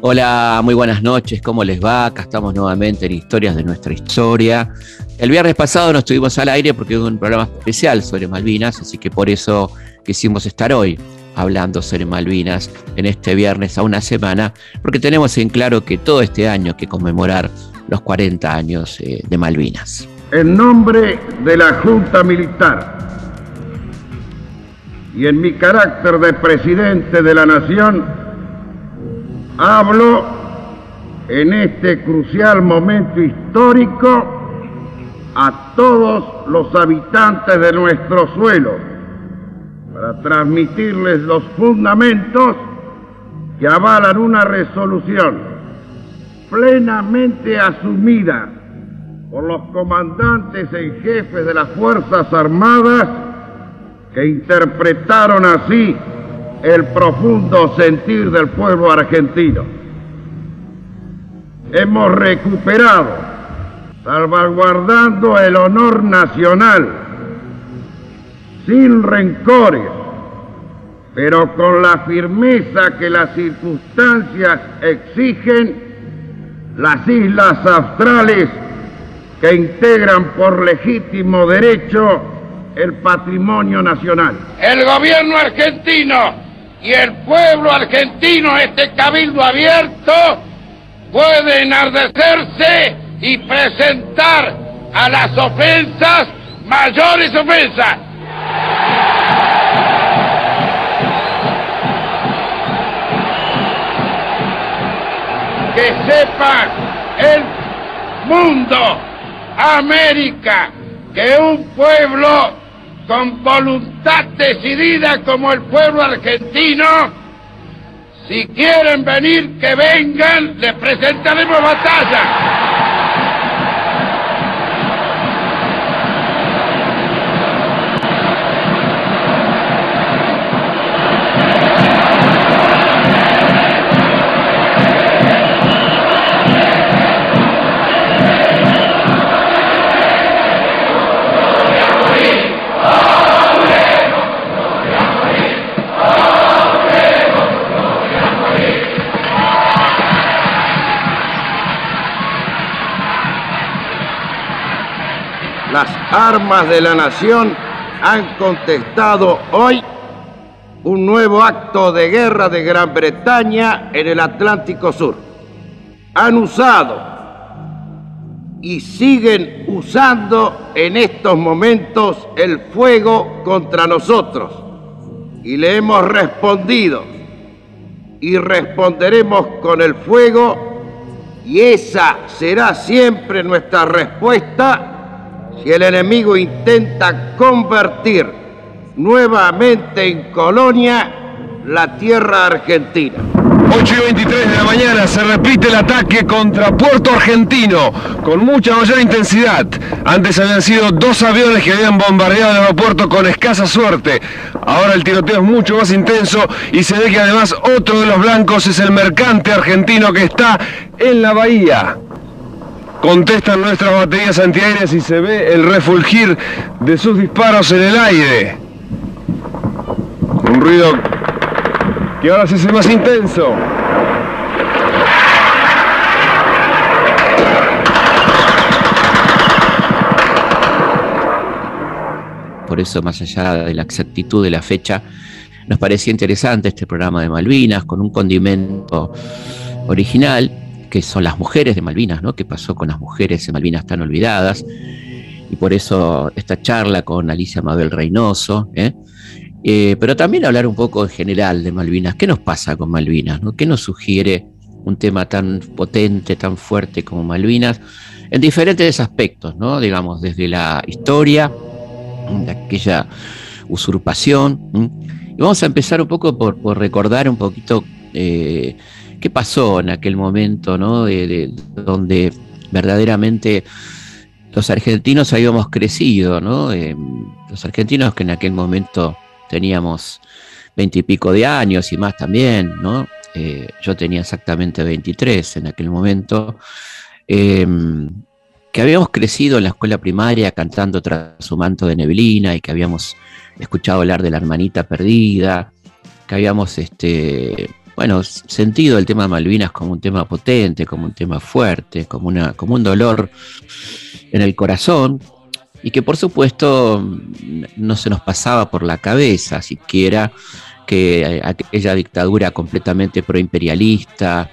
Hola, muy buenas noches, ¿cómo les va? Acá estamos nuevamente en Historias de nuestra historia. El viernes pasado no estuvimos al aire porque hubo un programa especial sobre Malvinas, así que por eso quisimos estar hoy hablando sobre Malvinas en este viernes a una semana, porque tenemos en claro que todo este año hay que conmemorar los 40 años eh, de Malvinas. En nombre de la Junta Militar y en mi carácter de presidente de la Nación, hablo en este crucial momento histórico a todos los habitantes de nuestro suelo para transmitirles los fundamentos que avalan una resolución plenamente asumida por los comandantes en jefe de las Fuerzas Armadas que interpretaron así el profundo sentir del pueblo argentino. Hemos recuperado, salvaguardando el honor nacional, sin rencores, pero con la firmeza que las circunstancias exigen, las islas australes que integran por legítimo derecho el patrimonio nacional. El gobierno argentino y el pueblo argentino, este cabildo abierto, puede enardecerse y presentar a las ofensas mayores ofensas que sepa el mundo, América, que un pueblo con voluntad decidida como el pueblo argentino, si quieren venir, que vengan, les presentaremos batalla. Armas de la nación han contestado hoy un nuevo acto de guerra de Gran Bretaña en el Atlántico Sur. Han usado y siguen usando en estos momentos el fuego contra nosotros. Y le hemos respondido y responderemos con el fuego y esa será siempre nuestra respuesta si el enemigo intenta convertir nuevamente en colonia la tierra argentina. 8 y 23 de la mañana se repite el ataque contra Puerto Argentino con mucha mayor intensidad. Antes habían sido dos aviones que habían bombardeado el aeropuerto con escasa suerte. Ahora el tiroteo es mucho más intenso y se ve que además otro de los blancos es el mercante argentino que está en la bahía. Contestan nuestras baterías antiaéreas y se ve el refulgir de sus disparos en el aire. Un ruido que ahora se hace más intenso. Por eso, más allá de la exactitud de la fecha, nos parecía interesante este programa de Malvinas con un condimento original que son las mujeres de Malvinas, ¿no? ¿Qué pasó con las mujeres de Malvinas tan olvidadas? Y por eso esta charla con Alicia Mabel Reynoso, ¿eh? Eh, pero también hablar un poco en general de Malvinas. ¿Qué nos pasa con Malvinas? ¿no? ¿Qué nos sugiere un tema tan potente, tan fuerte como Malvinas? En diferentes aspectos, ¿no? Digamos, desde la historia, de aquella usurpación. Y vamos a empezar un poco por, recordar un poquito eh, qué pasó en aquel momento, ¿no? De, donde verdaderamente los argentinos habíamos crecido, ¿no? los argentinos que en aquel momento teníamos veintipico de años y más también, ¿no? Eh, yo tenía exactamente 23 en aquel momento. Em, que habíamos crecido en la escuela primaria cantando tras su manto de neblina y que habíamos escuchado hablar de la hermanita perdida, que habíamos este, bueno, sentido el tema de Malvinas como un tema potente, como un tema fuerte, como, una, como un dolor en el corazón, y que por supuesto no se nos pasaba por la cabeza siquiera que aquella dictadura completamente proimperialista,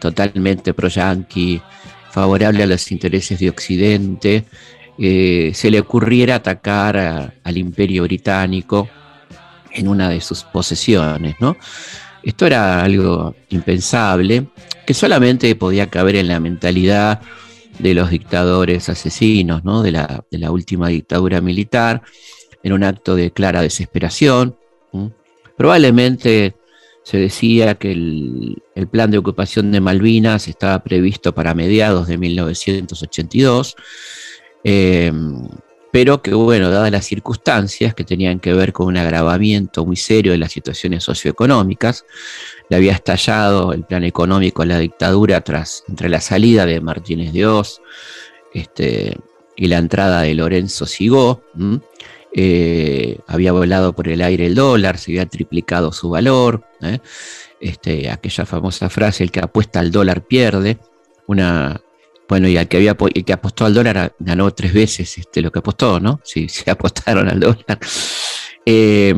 totalmente pro-yanqui, favorable a los intereses de Occidente, eh, se le ocurriera atacar al imperio británico en una de sus posesiones, ¿no? Esto era algo impensable, que solamente podía caber en la mentalidad de los dictadores asesinos, ¿no? de, la, última dictadura militar, en un acto de clara desesperación. Probablemente se decía que el, plan de ocupación de Malvinas estaba previsto para mediados de 1982, eh, pero que, bueno, dadas las circunstancias que tenían que ver con un agravamiento muy serio de las situaciones socioeconómicas, le había estallado el plan económico a la dictadura tras entre la salida de Martínez de Oz este, y la entrada de Lorenzo Sigó. Eh, había volado por el aire el dólar, se había triplicado su valor. ¿eh? Este, aquella famosa frase, el que apuesta al dólar pierde. Una, bueno, y el que, había, que apostó al dólar ganó tres veces este, lo que apostó, ¿no? Si se apostaron al dólar. Eh,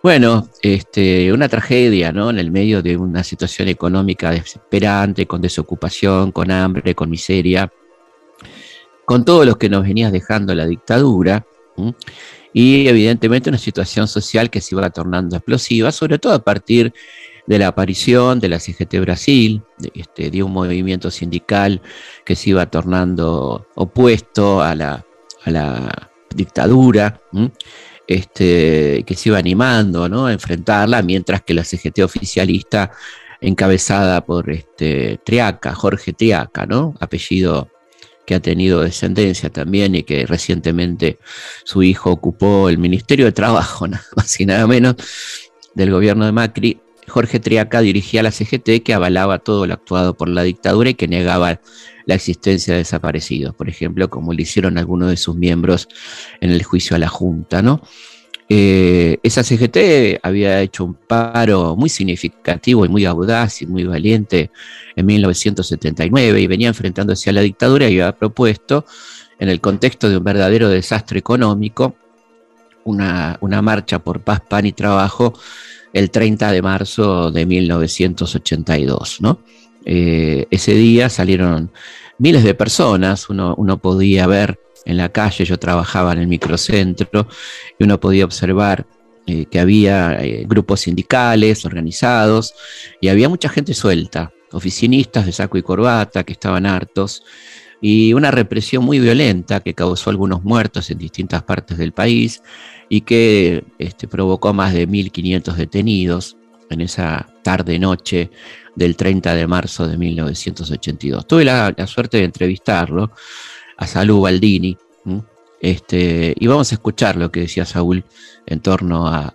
bueno, este, una tragedia, ¿no? En el medio de una situación económica desesperante, con desocupación, con hambre, con miseria, con todo lo que nos venía dejando la dictadura, y evidentemente una situación social que se iba tornando explosiva, sobre todo a partir de la aparición de la CGT Brasil, de, este, de un movimiento sindical que se iba tornando opuesto a la, a la dictadura este, que se iba animando ¿no? a enfrentarla, mientras que la CGT oficialista, encabezada por este, Triaca, Jorge Triaca, ¿no? apellido que ha tenido descendencia también y que recientemente su hijo ocupó el Ministerio de Trabajo, nada más y nada menos, del gobierno de Macri. Jorge Triaca dirigía la CGT que avalaba todo lo actuado por la dictadura y que negaba la existencia de desaparecidos, por ejemplo, como le hicieron algunos de sus miembros en el juicio a la Junta, ¿no? Eh, esa CGT había hecho un paro muy significativo y muy audaz y muy valiente en 1979 y venía enfrentándose a la dictadura y había propuesto, en el contexto de un verdadero desastre económico, una marcha por paz, pan y trabajo el 30 de marzo de 1982. ¿no? Eh, ese día salieron miles de personas, uno, podía ver en la calle, yo trabajaba en el microcentro, y uno podía observar eh, que había eh, grupos sindicales organizados y había mucha gente suelta, oficinistas de saco y corbata que estaban hartos, y una represión muy violenta que causó algunos muertos en distintas partes del país y que este, provocó más de 1.500 detenidos en esa tarde-noche del 30 de marzo de 1982. Tuve la, suerte de entrevistarlo a Salud Baldini, este, y vamos a escuchar lo que decía Saúl en torno a,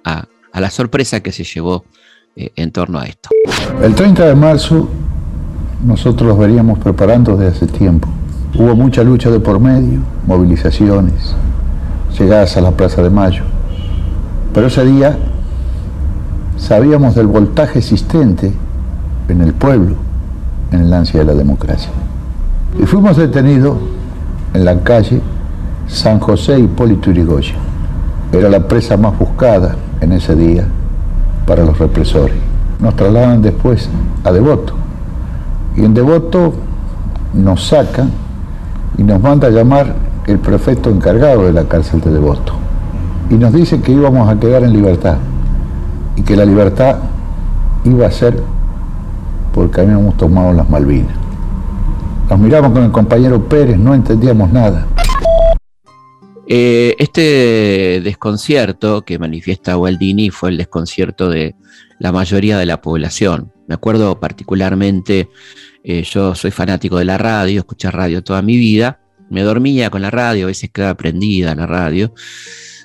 la sorpresa que se llevó eh, en torno a esto. El 30 de marzo nosotros los veríamos preparando desde hace tiempo. Hubo mucha lucha de por medio, movilizaciones, llegadas a la Plaza de Mayo. Pero ese día sabíamos del voltaje existente en el pueblo, en el ansia de la democracia. Y fuimos detenidos en la calle San José Hipólito Yrigoyen. Era la presa más buscada en ese día para los represores. Nos trasladan después a Devoto. Y en Devoto nos sacan y nos manda a llamar el prefecto encargado de la cárcel de Devoto. Y nos dice que íbamos a quedar en libertad y que la libertad iba a ser porque habíamos tomado las Malvinas. Nos miramos con el compañero Pérez, no entendíamos nada. Eh, este desconcierto que manifiesta Waldini fue el desconcierto de la mayoría de la población. Me acuerdo particularmente, eh, yo soy fanático de la radio, escuché radio toda mi vida, me dormía con la radio, a veces quedaba prendida la radio,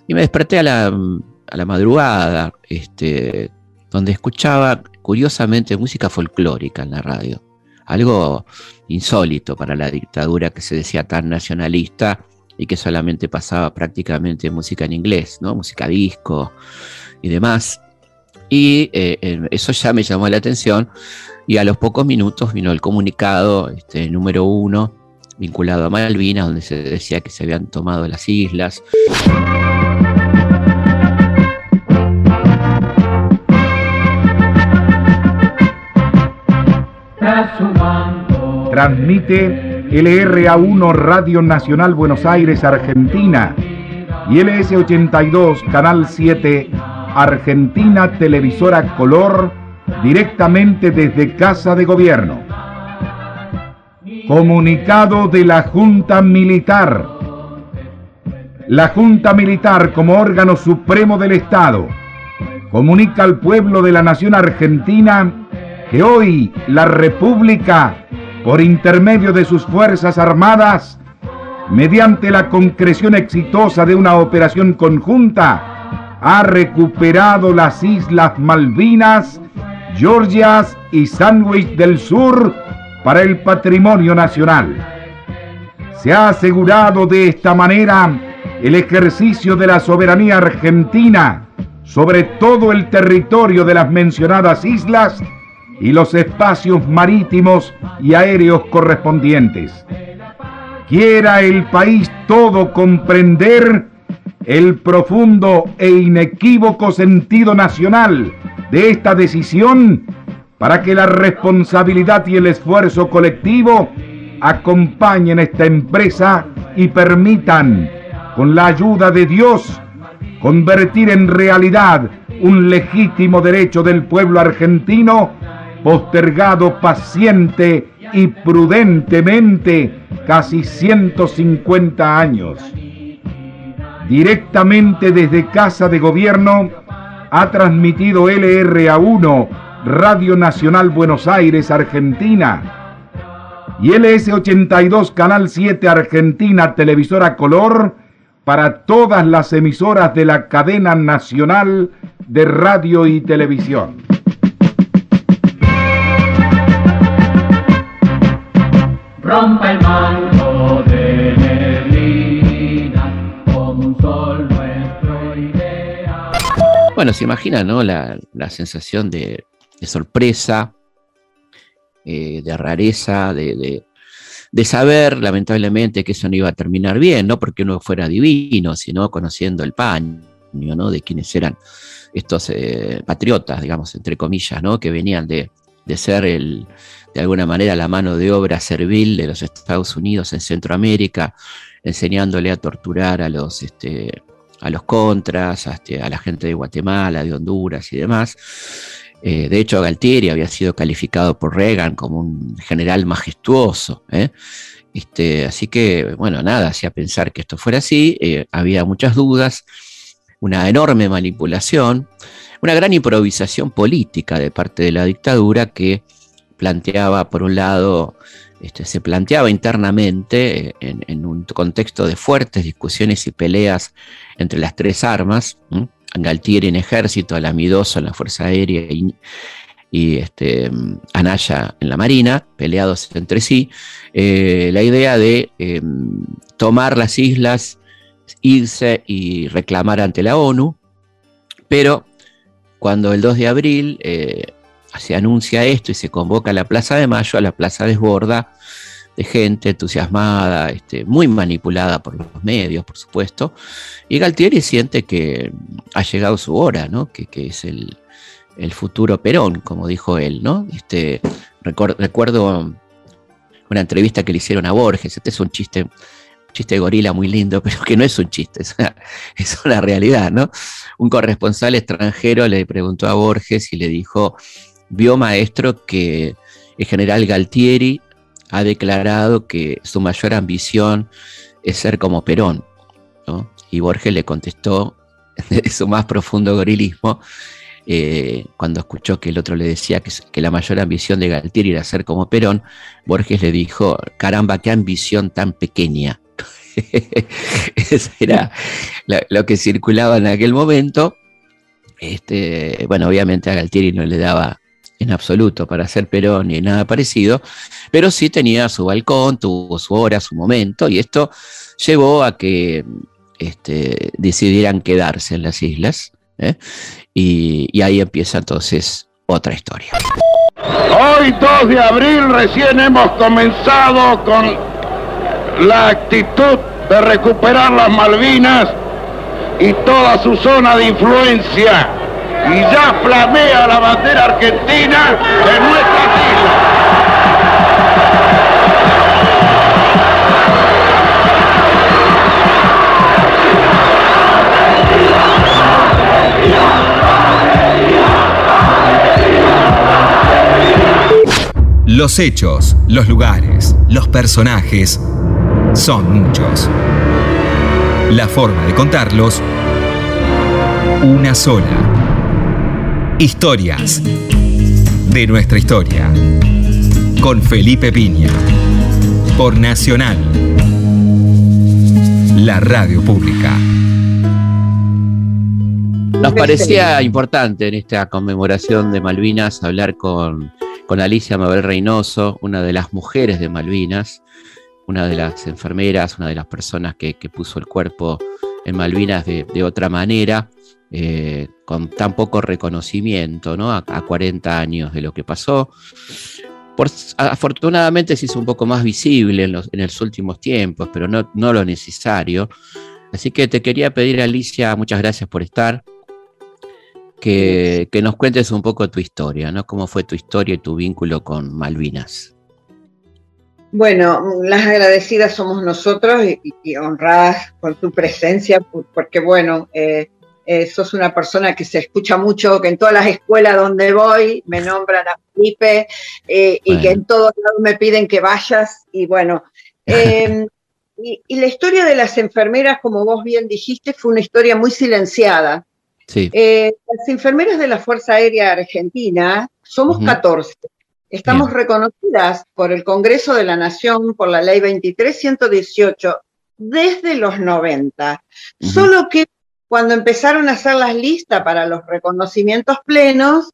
y me desperté a la, a la madrugada, este, donde escuchaba curiosamente música folclórica en la radio. algo insólito para la dictadura que se decía tan nacionalista y que solamente pasaba prácticamente música en inglés, ¿no? música disco y demás. Y eh, eso ya me llamó la atención y a los pocos minutos vino el comunicado este, número uno vinculado a Malvinas, donde se decía que se habían tomado las islas. Transmite LRA1 Radio Nacional Buenos Aires, Argentina y LS82 Canal 7 Argentina Televisora Color directamente desde Casa de Gobierno. Comunicado de la Junta Militar. La Junta Militar como órgano supremo del Estado comunica al pueblo de la nación argentina que hoy la República, por intermedio de sus Fuerzas Armadas, mediante la concreción exitosa de una operación conjunta, ha recuperado las Islas Malvinas, Georgias y Sandwich del Sur para el patrimonio nacional. Se ha asegurado de esta manera el ejercicio de la soberanía argentina sobre todo el territorio de las mencionadas islas y los espacios marítimos y aéreos correspondientes. Quiera el país todo comprender el profundo e inequívoco sentido nacional de esta decisión para que la responsabilidad y el esfuerzo colectivo acompañen esta empresa y permitan, con la ayuda de Dios, convertir en realidad un legítimo derecho del pueblo argentino postergado paciente y prudentemente casi 150 años. Directamente desde Casa de Gobierno ha transmitido LRA1, Radio Nacional Buenos Aires, Argentina, y LS82, Canal 7 Argentina, Televisora Color, para todas las emisoras de la cadena nacional de radio y televisión. rompa el manto de neblina como un sol nuestro ideal. Bueno, se imagina, ¿no? La, sensación de, sorpresa, eh, de rareza, de, saber, lamentablemente, que eso no iba a terminar bien, no porque uno fuera divino, sino conociendo el paño, ¿no? De quienes eran estos eh, patriotas, digamos, entre comillas, ¿no? Que venían de, de ser el, de alguna manera la mano de obra servil de los Estados Unidos en Centroamérica, enseñándole a torturar a los, este, a los contras, este, a, la gente de Guatemala, de Honduras y demás. Eh, de hecho, Galtieri había sido calificado por Reagan como un general majestuoso. ¿eh? Este, así que, bueno, nada, hacía pensar que esto fuera así. Eh, había muchas dudas, una enorme manipulación, una gran improvisación política de parte de la dictadura que planteaba, por un lado, este, se planteaba internamente en, un contexto de fuertes discusiones y peleas entre las tres armas, Galtieri en ejército, Alamidoso en la Fuerza Aérea y, este, Anaya en la Marina, peleados entre sí, eh, la idea de em, tomar las islas, irse y reclamar ante la ONU, pero cuando el 2 de abril eh, se anuncia esto y se convoca a la Plaza de Mayo, a la plaza desborda de gente entusiasmada, este, muy manipulada por los medios, por supuesto, y Galtieri siente que ha llegado su hora, ¿no? que, es el, futuro Perón, como dijo él. ¿no? Este, recuerdo una entrevista que le hicieron a Borges, este es un chiste chiste de gorila muy lindo, pero que no es un chiste, es una, es una, realidad, ¿no? Un corresponsal extranjero le preguntó a Borges y le dijo, vio maestro que el general Galtieri ha declarado que su mayor ambición es ser como Perón. Y Borges le contestó de su más profundo gorilismo, eh, cuando escuchó que el otro le decía que, que, la mayor ambición de Galtieri era ser como Perón, Borges le dijo, caramba, qué ambición tan pequeña. Eso era lo, que circulaba en aquel momento. Este, bueno, obviamente a Galtieri no le daba en absoluto para ser Perón ni nada parecido, pero sí tenía su balcón, tuvo su hora, su momento, y esto llevó a que este, decidieran quedarse en las islas, ¿eh? y, y ahí empieza entonces otra historia. Hoy 2 de abril recién hemos comenzado con la actitud de recuperar las Malvinas y toda su zona de influencia. Y ya flamea la bandera argentina en nuestras islas. Los hechos, los lugares, los personajes son muchos. La forma de contarlos, una sola. Historias de nuestra historia. Con Felipe Piña. Por Nacional. La radio pública. Nos parecía importante en esta conmemoración de Malvinas hablar con, con Alicia Mabel Reynoso, una de las mujeres de Malvinas, una de las enfermeras, una de las personas que, que puso el cuerpo en Malvinas de, de otra manera, eh, con tan poco reconocimiento, ¿no? A, a 40 años de lo que pasó. Por, afortunadamente se hizo un poco más visible en los, en los últimos tiempos, pero no, no lo necesario. Así que te quería pedir, Alicia, muchas gracias por estar, que, que nos cuentes un poco tu historia, ¿no? ¿Cómo fue tu historia y tu vínculo con Malvinas? Bueno, las agradecidas somos nosotros y, y honradas por tu presencia, por- porque bueno, eh, eh, sos una persona que se escucha mucho, que en todas las escuelas donde voy me nombran a Felipe eh, y que en todos lados me piden que vayas y bueno. eh, y, y la historia de las enfermeras, como vos bien dijiste, fue una historia muy silenciada. Sí, Eh, las enfermeras de la Fuerza Aérea Argentina somos Ujú. 14. Estamos reconocidas por el Congreso de la Nación, por la Ley 23118, desde los 90. Ujú. Solo que cuando empezaron a hacer las listas para los reconocimientos plenos,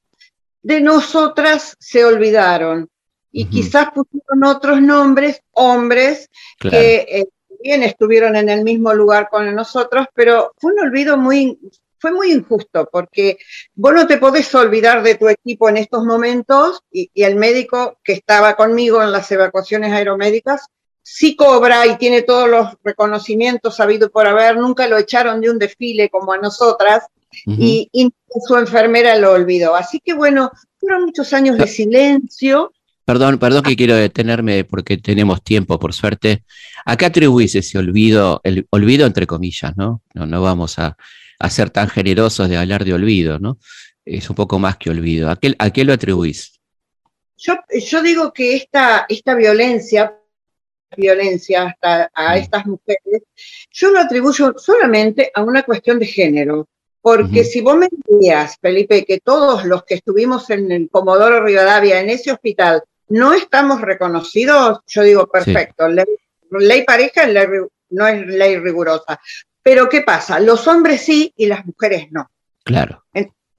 de nosotras se olvidaron. Y Ujú. quizás pusieron otros nombres, hombres, claro. que eh, bien estuvieron en el mismo lugar con nosotros, pero fue un olvido muy, fue muy injusto, porque vos no te podés olvidar de tu equipo en estos momentos y, y el médico que estaba conmigo en las evacuaciones aeromédicas sí cobra y tiene todos los reconocimientos habido por haber, nunca lo echaron de un desfile como a nosotras y, y su enfermera lo olvidó. Así que bueno, fueron muchos años de silencio. Perdón, perdón que quiero detenerme porque tenemos tiempo, por suerte. ¿A qué atribuís ese olvido, el olvido entre comillas, ¿no? No, no vamos a, a ser tan generosos de hablar de olvido, ¿no? Es un poco más que olvido. ¿A qué, a qué lo atribuís? Yo, yo digo que esta, esta violencia, violencia hasta a Mm. estas mujeres, yo lo atribuyo solamente a una cuestión de género. Porque si vos me decías, Felipe, que todos los que estuvimos en el Comodoro Rivadavia, en ese hospital, no estamos reconocidos, yo digo, perfecto, ley, ley pareja ley no es ley rigurosa. Pero ¿qué pasa? Los hombres sí y las mujeres no. Claro.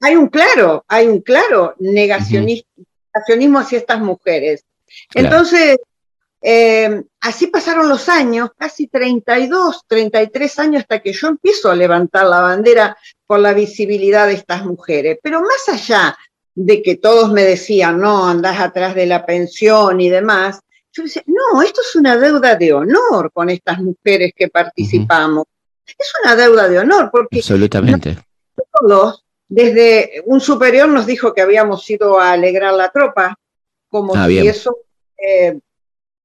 Hay un claro, hay un claro negacionis- negacionismo hacia estas mujeres. Claro. Entonces, eh, así pasaron los años, casi 32, 33 años hasta que yo empiezo a levantar la bandera por la visibilidad de estas mujeres. Pero más allá de que todos me decían, no, andás atrás de la pensión y demás, yo decía, no, esto es una deuda de honor con estas mujeres que participamos. Es una deuda de honor, porque Absolutamente. todos, desde un superior nos dijo que habíamos ido a alegrar la tropa, como Ah, si bien. eso eh,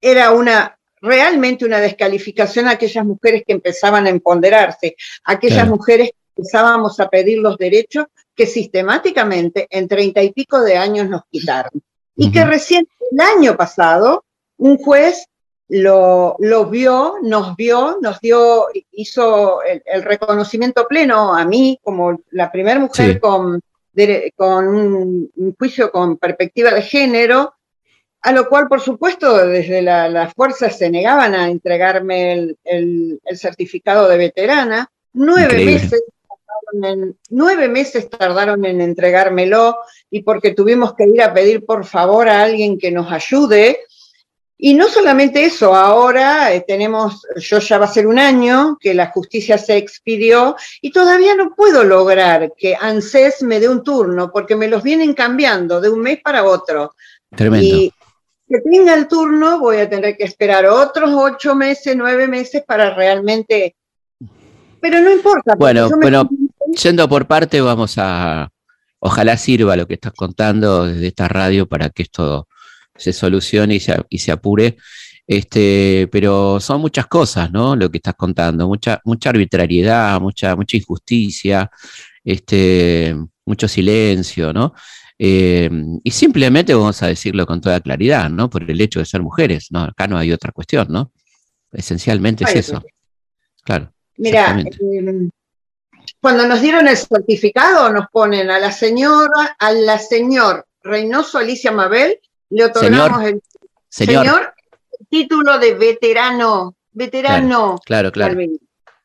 era una realmente una descalificación a aquellas mujeres que empezaban a empoderarse, aquellas Claro. mujeres que empezábamos a pedir los derechos que sistemáticamente en treinta y pico de años nos quitaron. Y que recién el año pasado un juez lo, lo vio, nos vio, nos dio, hizo el, el reconocimiento pleno a mí como la primera mujer Sí. con, dere- con un, un juicio con perspectiva de género, a lo cual, por supuesto, desde la, las fuerzas se negaban a entregarme el, el- el certificado de veterana. Nueve Increíble. meses tardaron en, nueve meses tardaron en entregármelo y porque tuvimos que ir a pedir por favor a alguien que nos ayude. Y no solamente eso, ahora eh, tenemos, yo ya va a ser un año que la justicia se expidió y todavía no puedo lograr que ANSES me dé un turno porque me los vienen cambiando de un mes para otro. Tremendo. Y que tenga el turno voy a tener que esperar otros ocho meses, nueve meses para realmente... Pero no importa. Bueno, me bueno, yendo por parte, vamos a. Ojalá sirva lo que estás contando desde esta radio para que esto se solucione y se, y se apure. Este, pero son muchas cosas, ¿no? Lo que estás contando, mucha, mucha arbitrariedad, mucha, mucha injusticia, este, mucho silencio, ¿no? Eh, y simplemente vamos a decirlo con toda claridad, ¿no? Por el hecho de ser mujeres, ¿no? Acá no hay otra cuestión, ¿no? Esencialmente es eso. Claro. Mira, eh, cuando nos dieron el certificado, nos ponen a la señora, a la señor Reynoso Alicia Mabel, le otorgamos el Señor, señor el título de veterano, veterano. claro, claro.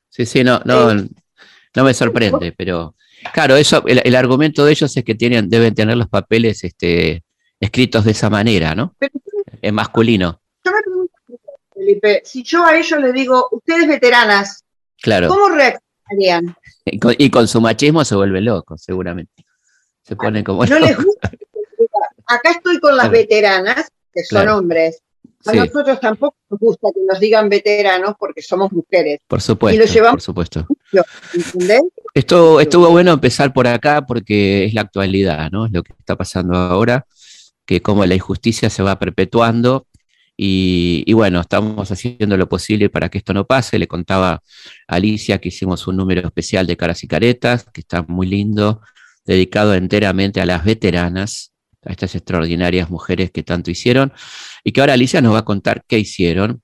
Sí, sí, no, no, no me sorprende, pero claro, eso, el, el argumento de ellos es que tienen, deben tener los papeles este, escritos de esa manera, ¿no? Pero En masculino, yo me pregunto, Felipe, si yo a ellos les digo, ustedes veteranas, claro. ¿cómo reaccionarían? Y con, y con su machismo se vuelven locos, seguramente. Se ponen como ¿No les gusta? Acá estoy con las Claro. veteranas, que son Claro. hombres. A Sí, nosotros tampoco nos gusta que nos digan veteranos porque somos mujeres, por supuesto, llevamos- por supuesto. ¿entendés? Esto, estuvo bueno empezar por acá porque es la actualidad, ¿no? Es lo que está pasando ahora, que como la injusticia se va perpetuando y, y bueno, estamos haciendo lo posible para que esto no pase. Le contaba a Alicia que hicimos un número especial de caras y caretas, que está muy lindo, dedicado enteramente a las veteranas, a estas extraordinarias mujeres que tanto hicieron, y que ahora Alicia nos va a contar qué hicieron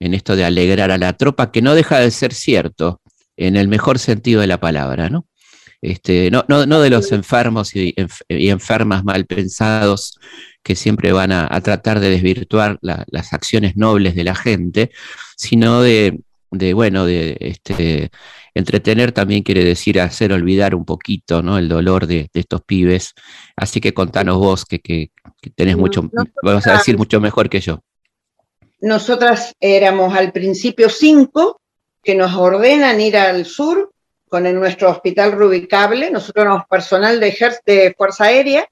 en esto de alegrar a la tropa, que no deja de ser cierto, en el mejor sentido de la palabra, ¿no? Este, no, no, no de los enfermos y, enf- y enfermas mal pensados que siempre van a, tratar de desvirtuar la- las acciones nobles de la gente, sino de, de, bueno, de este, entretener también quiere decir hacer olvidar un poquito, ¿no? El dolor de, de estos pibes. Así que contanos vos, que, que, que tenés mucho, no, vamos a decir mucho mejor que yo. Nosotras éramos al principio cinco que nos ordenan ir al sur con el- nuestro hospital rubicable. Nosotros éramos personal de, ejer- de Fuerza Aérea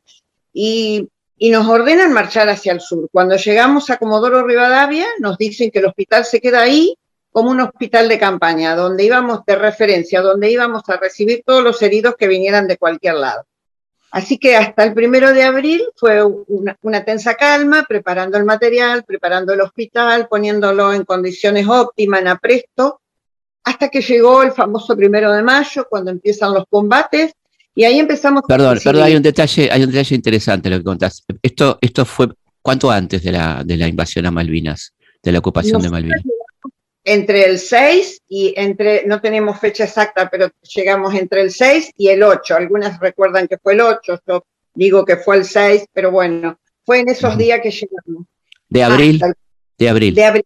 y, y nos ordenan marchar hacia el sur. Cuando llegamos a Comodoro Rivadavia, nos dicen que el hospital se queda ahí como un hospital de campaña, donde íbamos de referencia, donde íbamos a recibir todos los heridos que vinieran de cualquier lado. Así que hasta el primero de abril fue una, una tensa calma, preparando el material, preparando el hospital, poniéndolo en condiciones óptimas, en apresto, hasta que llegó el famoso primero de mayo, cuando empiezan los combates, y ahí empezamos Perdón, perdón, hay un detalle, hay un detalle interesante lo que contás. Esto, esto fue cuánto antes de la, de la invasión a Malvinas, de la ocupación de Malvinas. Entre el 6 y entre, no tenemos fecha exacta, pero llegamos entre el 6 y el 8. Algunas recuerdan que fue el 8, yo digo que fue el 6, pero bueno, fue en esos días que llegamos. De abril, Hasta el de abril. de abril.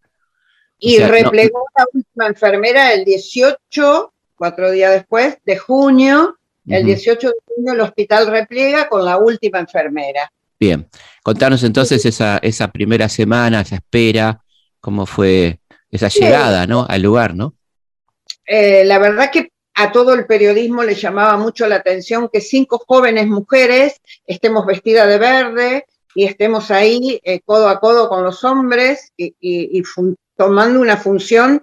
Y O sea, no- replegó la última enfermera el 18, cuatro días después, de junio. El Ujú. 18 de junio el hospital repliega con la última enfermera. Bien, contanos entonces esa, esa primera semana, esa espera, cómo fue esa llegada, ¿no? Al lugar, ¿no? Eh, la verdad que a todo el periodismo le llamaba mucho la atención que cinco jóvenes mujeres estemos vestidas de verde y estemos ahí eh, codo a codo con los hombres y, y- y fun- tomando una función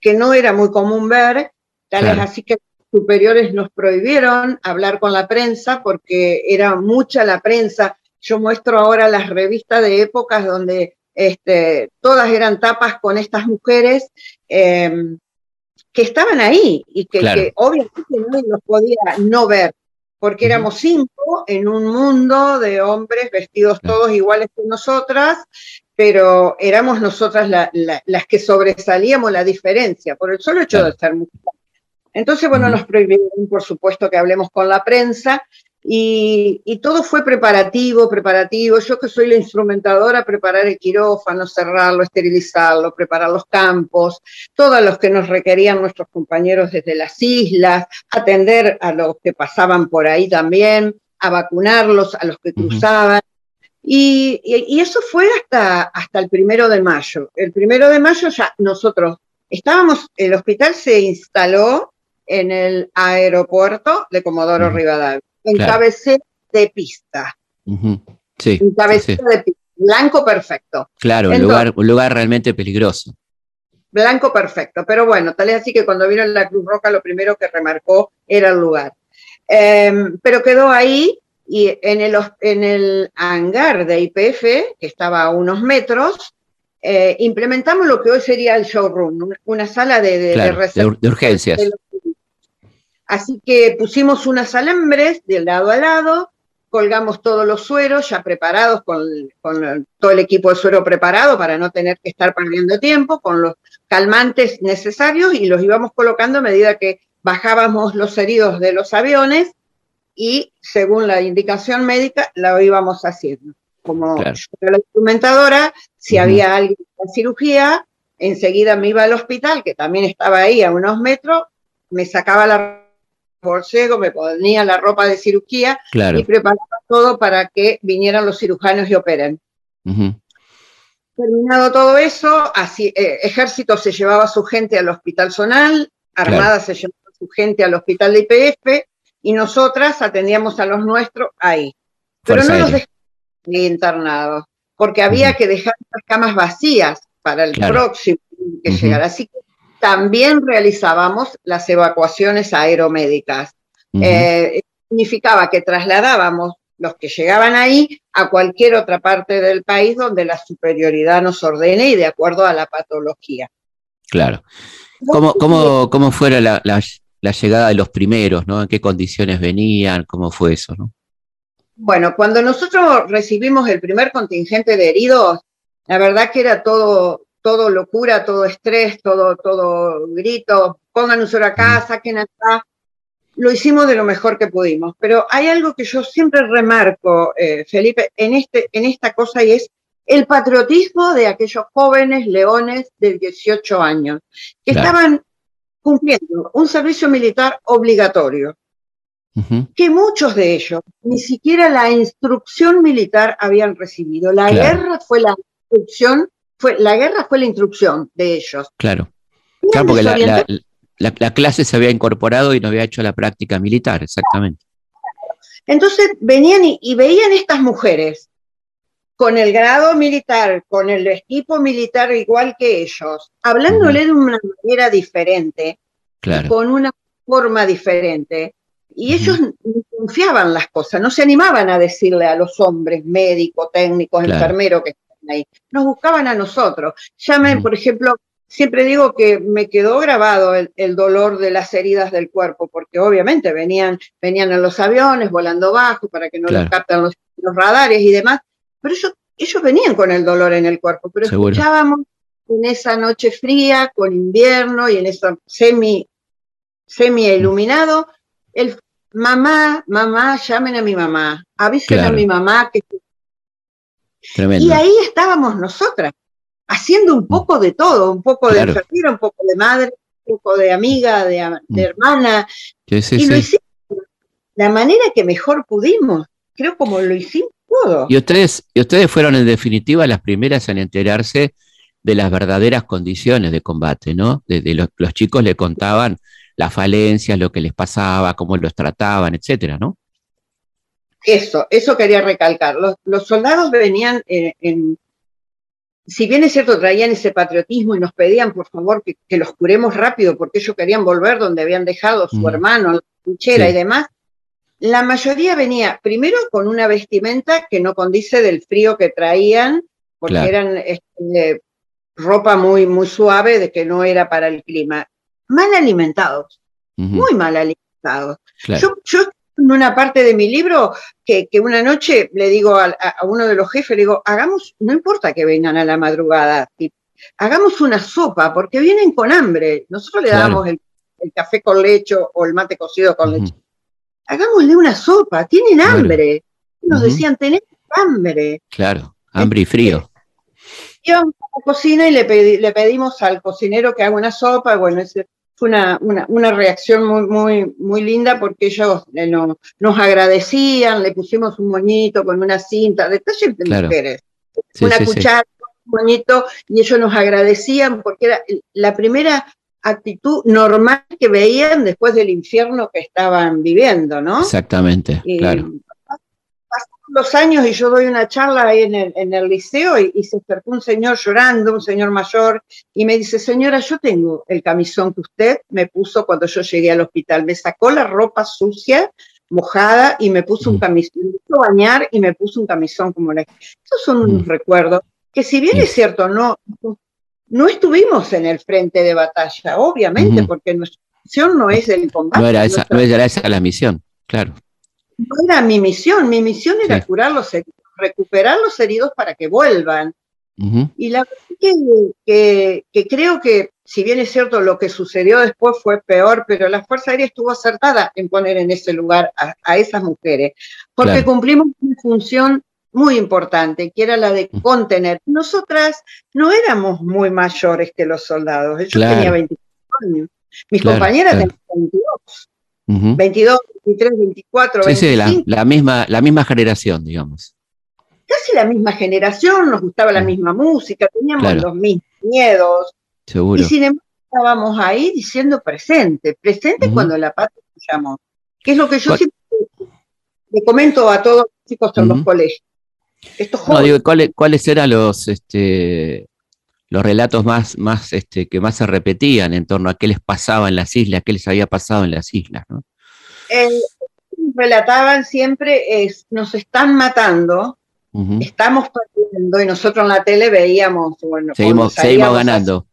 que no era muy común ver, tal Claro. es así que los superiores nos prohibieron hablar con la prensa porque era mucha la prensa. Yo muestro ahora las revistas de épocas donde este, todas eran tapas con estas mujeres. em, que estaban ahí y que, Claro. que obviamente nadie los podía no ver, porque éramos cinco en un mundo de hombres vestidos todos iguales que nosotras, pero éramos nosotras la- la- las que sobresalíamos la diferencia por el solo hecho de ser mujeres. Entonces, bueno, nos prohibieron, por supuesto, que hablemos con la prensa Y, y, todo fue preparativo, preparativo. Yo que soy la instrumentadora, preparar el quirófano, cerrarlo, esterilizarlo, preparar los campos, todos los que nos requerían nuestros compañeros desde las islas, atender a los que pasaban por ahí también, a vacunarlos, a los que cruzaban. Y, y, y, eso fue hasta, hasta el primero de mayo. El primero de mayo ya nosotros estábamos, el hospital se instaló en el aeropuerto de Comodoro Rivadavia en Claro. cabecera de pista. Sí, En cabecera sí. de pista. Blanco perfecto. claro, un lugar, un lugar realmente peligroso. Blanco perfecto. Pero bueno, tal es así que cuando vino la Cruz Roja lo primero que remarcó era el lugar. Em, pero quedó ahí y en el, en el hangar de IPF, que estaba a unos metros, eh, implementamos lo que hoy sería el showroom, una, una sala de, de, de Claro, de, recepción ur- de urgencias. de los- Así que pusimos unas alambres de lado a lado, colgamos todos los sueros ya preparados, con, todo el equipo de suero preparado para no tener que estar perdiendo tiempo, con los calmantes necesarios y los íbamos colocando a medida que bajábamos los heridos de los aviones y según la indicación médica lo íbamos haciendo. Como Claro. yo era la instrumentadora, si había alguien en cirugía, enseguida me iba al hospital, que también estaba ahí a unos metros, me sacaba la bolsego, me ponía la ropa de cirugía Claro. y preparaba todo para que vinieran los cirujanos y operen. Terminado todo eso, así, eh, ejército se llevaba a su gente al hospital zonal, Armada se llevaba a su gente al hospital de IPF y nosotras atendíamos a los nuestros ahí. Pero no los ahí internados, porque había que dejar las camas vacías para el Claro. próximo que llegara. Así que también realizábamos las evacuaciones aeromédicas. Eh, significaba que trasladábamos los que llegaban ahí a cualquier otra parte del país donde la superioridad nos ordene y de acuerdo a la patología. Claro. ¿Cómo, cómo, cómo fuera la, la- la llegada de los primeros, ¿no? ¿En qué condiciones venían? ¿Cómo fue eso, no? Bueno, cuando nosotros recibimos el primer contingente de heridos, la verdad que era todo, todo locura, todo estrés, todo, todo grito, pongan un solo acá, saquen acá. Lo hicimos de lo mejor que pudimos. Pero hay algo que yo siempre remarco, eh, Felipe, en, este, en esta cosa y es el patriotismo de aquellos jóvenes leones de 18 años que Claro. estaban cumpliendo un servicio militar obligatorio que muchos de ellos ni siquiera la instrucción militar habían recibido. La Claro. guerra fue la instrucción, fue, la guerra fue la instrucción de ellos. Claro. Claro, porque la, la- desorientados. la- la clase se había incorporado y no había hecho la práctica militar, exactamente. Entonces venían y, y veían estas mujeres con el grado militar, con el equipo militar igual que ellos, hablándole de una manera diferente, Claro. con una forma diferente. Y ellos confiaban las cosas, no se animaban a decirle a los hombres, médicos, técnicos, Claro. enfermeros que ahí. Nos buscaban a nosotros. Llamen, por ejemplo, siempre digo que me quedó grabado el, el dolor de las heridas del cuerpo, porque obviamente venían, venían en los aviones, volando bajo para que no Claro. les captan los, los radares y demás, pero ellos, ellos venían con el dolor en el cuerpo, pero Seguro. escuchábamos en esa noche fría, con invierno y en esa semi, semi iluminado, el mamá, mamá, llamen a mi mamá, avisen Claro. a mi mamá que Tremendo. y ahí estábamos nosotras, haciendo un poco de todo, un poco de enfermera, un poco de madre, un poco de amiga, de, Mm. hermana, Sí, sí, y lo hicimos la manera que mejor pudimos, creo como lo hicimos todo. Y ustedes, y ustedes fueron en definitiva las primeras en enterarse de las verdaderas condiciones de combate, ¿no? De, de los, los chicos le contaban las falencias, lo que les pasaba, cómo los trataban, etcétera, ¿no? Eso, eso quería recalcar. Los, los soldados venían en, en- si bien es cierto, traían ese patriotismo y nos pedían, por favor, que, que los curemos rápido, porque ellos querían volver donde habían dejado su Mm. hermano, la Sí. y demás. La mayoría venía primero con una vestimenta que no condice del frío que traían, porque Claro. eran este, ropa muy, muy suave, de que no era para el clima. Mal alimentados, muy mal alimentados. claro. Yo, yo una parte de mi libro que, que una noche le digo a, uno de los jefes, le digo, hagamos, no importa que vengan a la madrugada, hagamos una sopa, porque vienen con hambre. Nosotros le Claro. damos el, el café con leche o el mate cocido con leche. hagámosle una sopa, tienen Claro. hambre. Nos decían, tenés hambre. Claro, hambre y frío. íbamos a la cocina y le, pedi- le pedimos al cocinero que haga una sopa. Bueno, ese fue una, una, una reacción muy, muy, muy linda porque ellos eh, no- nos agradecían, le pusimos un moñito con una cinta, detalles de Claro. mujeres, Sí, una sí, sí. cuchara, un moñito, y ellos nos agradecían porque era la primera actitud normal que veían después del infierno que estaban viviendo, ¿no? Exactamente, Y claro. Los años y yo doy una charla ahí en el, en el liceo y, y se acercó un señor llorando, un señor mayor, y me dice, señora, yo tengo el camisón que usted me puso cuando yo llegué al hospital. Me sacó la ropa sucia, mojada, y me puso un Mm. camisón. Me hizo bañar y me puso un camisón como la... Esos son unos Mm. recuerdos que si bien es cierto, no, no estuvimos en el frente de batalla, obviamente, porque nuestra misión no es el combate. No era esa, nuestra- no era esa la misión, claro. No era mi misión, mi misión era Sí. curar los heridos, recuperar los heridos para que vuelvan. Y la verdad que, que- que creo que, si bien es cierto, lo que sucedió después fue peor, pero la Fuerza Aérea estuvo acertada en poner en ese lugar a, a esas mujeres, porque Claro. cumplimos una función muy importante, que era la de contener. Nosotras no éramos muy mayores que los soldados, yo Claro. tenía 25 años, mis Claro, compañeras tenían 22, ujú. 22, 23, 24, Sí, sí, la, 25. la misma, la misma generación, digamos. casi la misma generación, nos gustaba la misma música, teníamos Claro. los mismos miedos, Seguro. y sin embargo estábamos ahí diciendo presente, presente Ujú. cuando la patria nos llamó. Que es lo que yo ¿Cuál- siempre le comento a todos los chicos en los colegios. Estos No, jóvenes, digo, ¿cuáles, cuáles eran los, este, los relatos más, más, este, que más se repetían en torno a qué les pasaba en las islas, qué les había pasado en las islas? ¿no? eh, relataban siempre es, nos están matando, estamos perdiendo, y nosotros en la tele veíamos, bueno, Seguimos, ganando.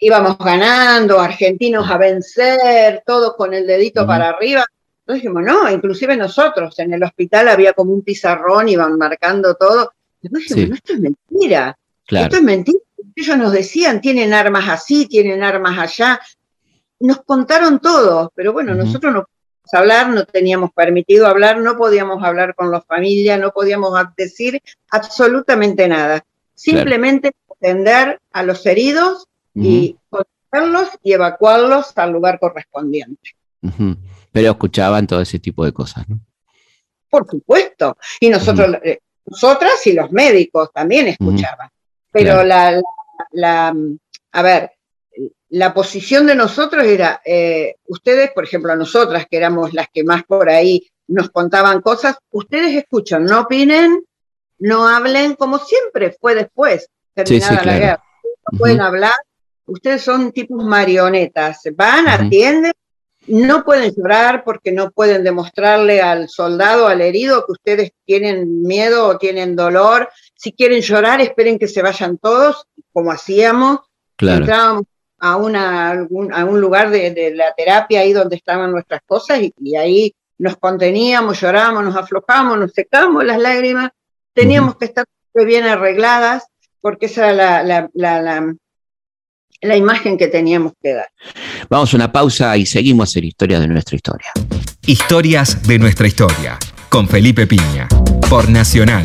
íbamos ganando, argentinos a vencer, todos con el dedito para arriba. Entonces dijimos, no, inclusive nosotros en el hospital había como un pizarrón, iban marcando todo. Después dijimos, Sí. no, esto es mentira, Claro. esto es mentira. Ellos nos decían, tienen armas así, tienen armas allá. Nos contaron todo, pero bueno, nosotros no podíamos hablar, no teníamos permitido hablar, no podíamos hablar con la familia, no podíamos decir absolutamente nada. Simplemente atender a los heridos y contenerlos y evacuarlos al lugar correspondiente. Pero escuchaban todo ese tipo de cosas, ¿no? Por supuesto. Y nosotros, eh, nosotras y los médicos también escuchaban. Pero la, la- la, mm, a ver, la posición de nosotros era, eh, ustedes, por ejemplo, nosotras, que éramos las que más por ahí nos contaban cosas, ustedes escuchan, no opinen, no hablen, como siempre fue después, terminada sí, la claro. guerra. No pueden hablar, ustedes son tipos marionetas, van, atienden, no pueden llorar porque no pueden demostrarle al soldado, al herido, que ustedes tienen miedo o tienen dolor. Si quieren llorar, esperen que se vayan todos, como hacíamos. Claro. Entrábamos a, una, algún- a un lugar de, de la terapia, ahí donde estaban nuestras cosas, y, y ahí nos conteníamos, llorábamos, nos aflojábamos, nos secábamos las lágrimas. Teníamos que estar bien arregladas, porque esa era la, la, la, la- la imagen que teníamos que dar. Vamos a una pausa y seguimos en Historia de nuestra historia. Historias de nuestra historia. Con Felipe Piña. Por Nacional.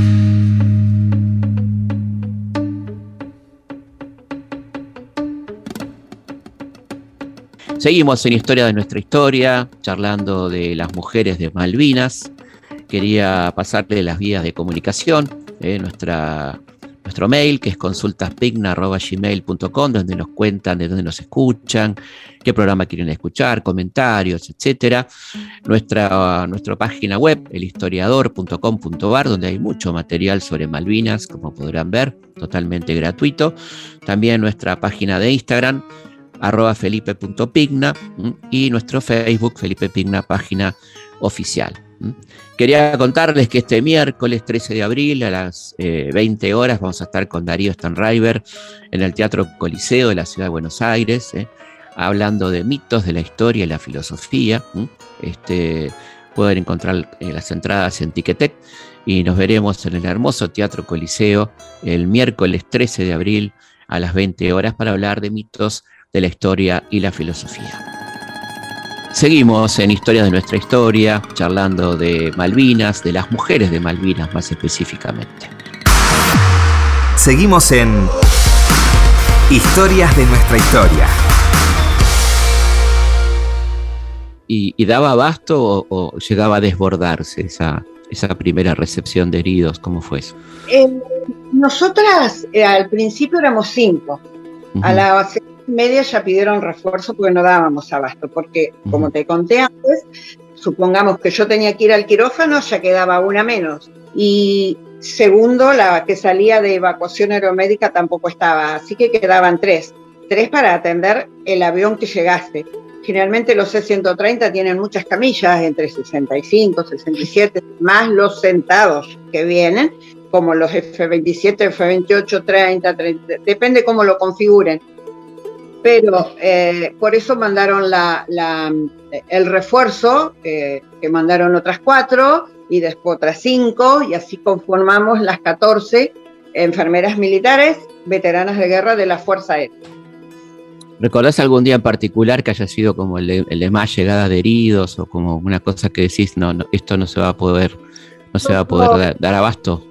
Seguimos en Historia de nuestra historia, charlando de las mujeres de Malvinas. Quería pasarle las vías de comunicación, eh, nuestra, nuestro mail, que es consultaspigna.gmail.com, donde nos cuentan de dónde nos escuchan, qué programa quieren escuchar, comentarios, etcétera. Nuestra, nuestra página web, elhistoriador.com.ar, donde hay mucho material sobre Malvinas, como podrán ver, totalmente gratuito. También nuestra página de Instagram, arroba felipe.pigna y nuestro Facebook, Felipe Pigna, página oficial. Quería contarles que este miércoles 13 de abril a las eh, 20 horas vamos a estar con Darío Stanriver en el Teatro Coliseo de la Ciudad de Buenos Aires, ¿eh? hablando de mitos de la historia y la filosofía. Este, pueden encontrar eh, las entradas en Ticketek y nos veremos en el hermoso Teatro Coliseo el miércoles 13 de abril a las 20 horas para hablar de mitos de la historia y la filosofía. Seguimos en Historia de nuestra historia, charlando de Malvinas, de las mujeres de Malvinas más específicamente. Seguimos en Historias de nuestra historia. ¿Y, y daba abasto o, o llegaba a desbordarse esa, esa primera recepción de heridos? ¿Cómo fue eso? Eh, nosotras eh, al principio éramos cinco. A seis media ya pidieron refuerzo porque no dábamos abasto, porque como te conté antes, supongamos que yo tenía que ir al quirófano, ya quedaba una menos. Y segundo, la que salía de evacuación aeromédica tampoco estaba, así que quedaban tres. Tres para atender el avión que llegase. Generalmente los C-130 tienen muchas camillas, entre 65, 67, más los sentados que vienen, como los F-27, F-28, 30, 30, depende cómo lo configuren. Pero eh, por eso mandaron la, la- el refuerzo, eh, que mandaron otras cuatro y después otras cinco, y así conformamos las 14 enfermeras militares veteranas de guerra de la Fuerza Aérea. ¿Recordás algún día en particular que haya sido como el de, el de más llegada de heridos o como una cosa que decís, no, no, esto no se va a poder, no se va a poder No. dar, dar abasto?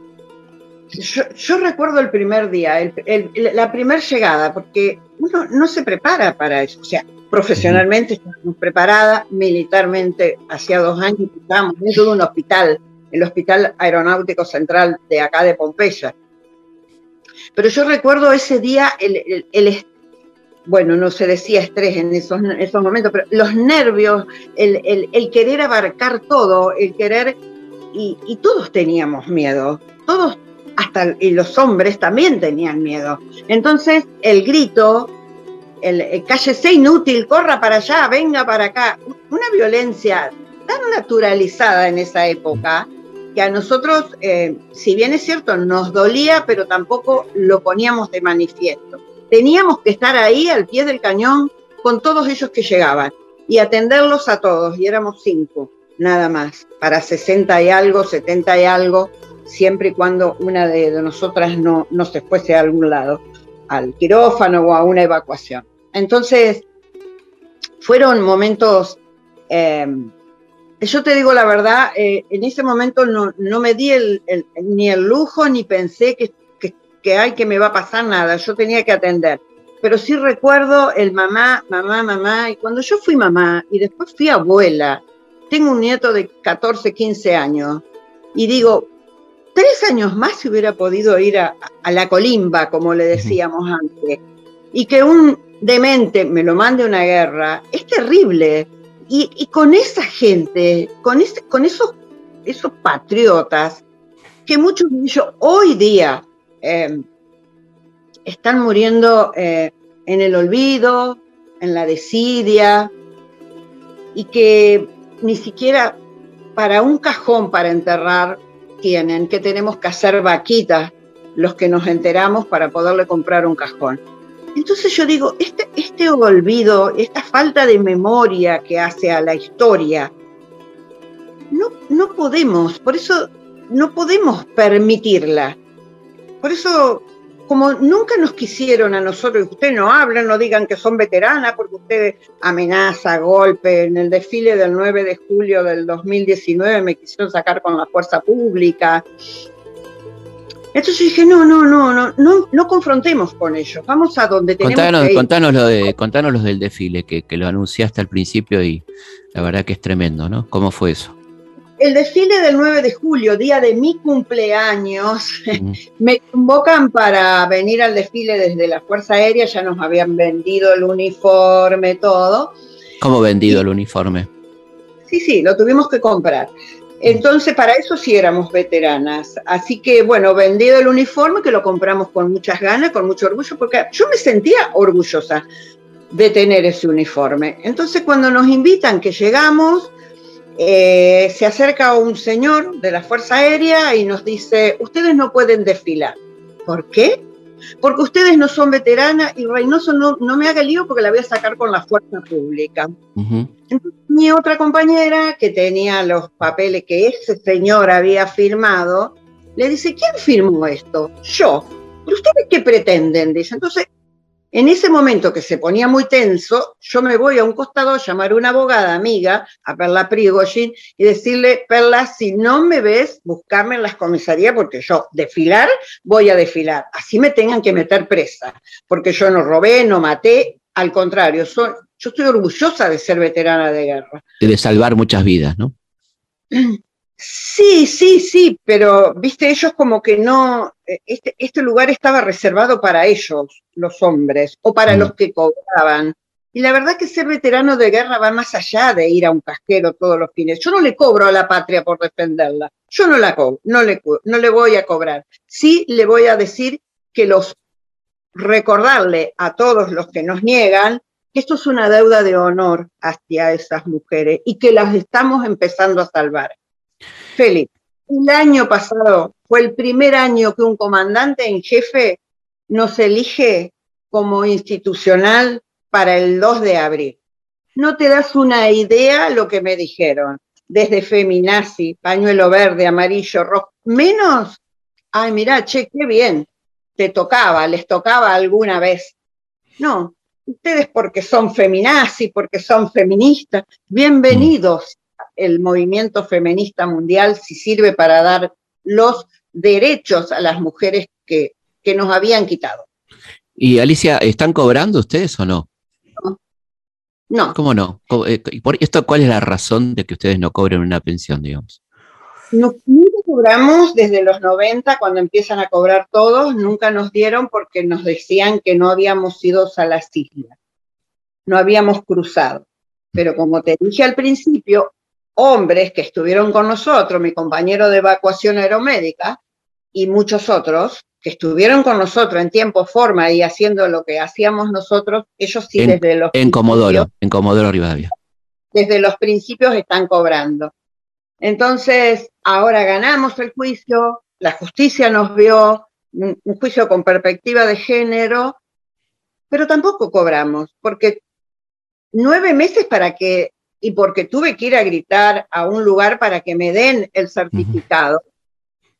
Yo, yo recuerdo el primer día, el- el- la primera llegada, porque uno no se prepara para eso. O sea, profesionalmente estábamos preparadas, militarmente, hacía dos años que estábamos dentro de un hospital, el Hospital Aeronáutico Central de acá de Pompeya. Pero yo recuerdo ese día, el, el- bueno, no se decía estrés en esos, en esos momentos, pero los nervios, el querer abarcar todo, el querer, y, y todos teníamos miedo, todos y los hombres también tenían miedo. Entonces, el grito, el, el cállese inútil, corra para allá, venga para acá, una violencia tan naturalizada en esa época que a nosotros, eh, si bien es cierto, nos dolía, pero tampoco lo poníamos de manifiesto. Teníamos que estar ahí al pie del cañón con todos ellos que llegaban y atenderlos a todos, y éramos cinco, nada más, para 60 y algo, 70 y algo, siempre y cuando una de, nosotras no, no se fuese a algún lado, al quirófano o a una evacuación. Entonces, fueron momentos, eh, yo te digo la verdad, eh, en ese momento no, no me di ni el lujo ni pensé que, que, que, que me va a pasar nada, yo tenía que atender. Pero sí recuerdo el mamá, mamá, mamá, y cuando yo fui mamá y después fui abuela, tengo un nieto de 14, 15 años, y digo, tres años más si hubiera podido ir a, a la colimba, como le decíamos antes, y que un demente me lo mande a una guerra, es terrible. Y, y con esa gente, con, ese, con esos, esos patriotas, que muchos de ellos hoy día eh, están muriendo eh, en el olvido, en la desidia, y que ni siquiera para un cajón para enterrar tienen, que tenemos que hacer vaquitas los que nos enteramos para poderle comprar un cajón. Entonces yo digo, este, este olvido, esta falta de memoria que hace a la historia, no, no podemos, por eso no podemos permitirla. Por eso, como nunca nos quisieron a nosotros, y ustedes no hablan, no digan que son veteranas, porque ustedes amenaza, golpe, en el desfile del 9 de julio del 2019 me quisieron sacar con la fuerza pública. Entonces yo dije, no, no, no, no, no, no confrontemos con ellos, vamos a donde tenemos Contanos, que ir. contanos, lo de, contanos los del desfile, que, que lo anunciaste al principio y la verdad que es tremendo, ¿no? ¿Cómo fue eso? El desfile del 9 de julio, día de mi cumpleaños, me convocan para venir al desfile desde la Fuerza Aérea, ya nos habían vendido el uniforme, todo. ¿Cómo vendido el uniforme? Sí, sí, lo tuvimos que comprar. Entonces, para eso sí éramos veteranas. Así que, bueno, vendido el uniforme, que lo compramos con muchas ganas, con mucho orgullo, porque yo me sentía orgullosa de tener ese uniforme. Entonces, cuando nos invitan, que llegamos, eh, se acerca un señor de la Fuerza Aérea y nos dice, ustedes no pueden desfilar. ¿Por qué? Porque ustedes no son veteranas y Reynoso no, no me haga lío porque la voy a sacar con la fuerza pública. Entonces, mi otra compañera, que tenía los papeles que ese señor había firmado, le dice, ¿quién firmó esto? Yo. ¿Y ustedes qué pretenden? Dice. Entonces, en ese momento que se ponía muy tenso, yo me voy a un costado a llamar a una abogada amiga, a Perla Prigozhin, y decirle, Perla, si no me ves, buscarme en las comisarías, porque yo desfilar, voy a desfilar. Así me tengan que meter presa, porque yo no robé, no maté, al contrario, yo estoy orgullosa de ser veterana de guerra. De salvar muchas vidas, ¿no? Sí, sí, sí, pero viste, ellos como que no, eh, este, este lugar estaba reservado para ellos, los hombres, o para Mm. los que cobraban. Y la verdad que ser veterano de guerra va más allá de ir a un casquero todos los fines. Yo no le cobro a la patria por defenderla. Yo no la cobro, no le, no le voy a cobrar. Sí le voy a decir que los recordarle a todos los que nos niegan que esto es una deuda de honor hacia esas mujeres y que las estamos empezando a salvar. Felipe, el año pasado fue el primer año que un comandante en jefe nos elige como institucional para el 2 de abril. No te das una idea lo que me dijeron, desde feminazi, pañuelo verde, amarillo, rojo, menos, ay, mira, che, qué bien, te tocaba, les tocaba alguna vez. No, ustedes porque son feminazi, porque son feministas, bienvenidos el movimiento feminista mundial si sirve para dar los derechos a las mujeres que, que nos habían quitado. Y Alicia, ¿están cobrando ustedes o no? No, ¿Cómo no? ¿Cómo- eh, y por esto, ¿Cuál es la razón de que ustedes no cobren una pensión, digamos? no- nunca cobramos desde los 90, cuando empiezan a cobrar todos, nunca nos dieron porque nos decían que no habíamos ido a las islas, no habíamos cruzado. Pero como te dije al principio, hombres que estuvieron con nosotros, mi compañero de evacuación aeromédica y muchos otros que estuvieron con nosotros en tiempo, forma y haciendo lo que hacíamos nosotros, ellos sí En- desde los En Comodoro, en Comodoro Rivadavia. desde los principios están cobrando. Entonces, ahora ganamos el juicio, la justicia nos vio un, un juicio con perspectiva de género, pero tampoco cobramos, porque nueve meses para que, y porque tuve que ir a gritar a un lugar para que me den el certificado.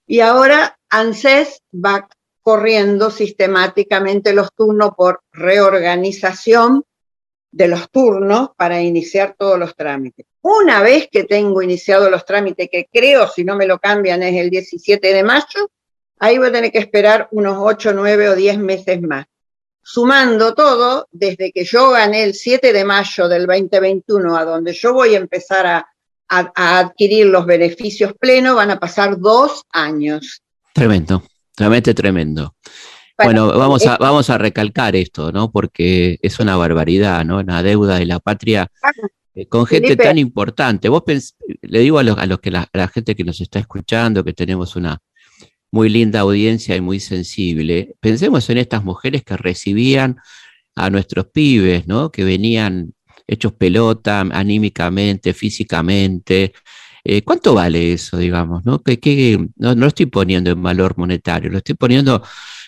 Y ahora ANSES va corriendo sistemáticamente los turnos por reorganización de los turnos para iniciar todos los trámites. Una vez que tengo iniciado los trámites, que creo, si no me lo cambian, es el 17 de mayo, ahí voy a tener que esperar unos 8, 9 o 10 meses más. Sumando todo, desde que yo gané el 7 de mayo del 2021 a donde yo voy a empezar a, a- a adquirir los beneficios plenos, van a pasar dos años. Tremendo, realmente tremendo. Bueno, Bueno, vamos a, es- vamos a recalcar esto, ¿no? Porque es una barbaridad, ¿no? Una deuda de la patria eh, con gente Felipe. tan importante. Vos le digo a los, a los que la, a la gente que nos está escuchando, que tenemos una muy linda audiencia y muy sensible, pensemos en estas mujeres que recibían a nuestros pibes, ¿no? Que venían hechos pelota anímicamente, físicamente. Eh, ¿Cuánto vale eso, digamos? ¿no? No, no lo estoy poniendo en valor monetario, lo estoy poniendo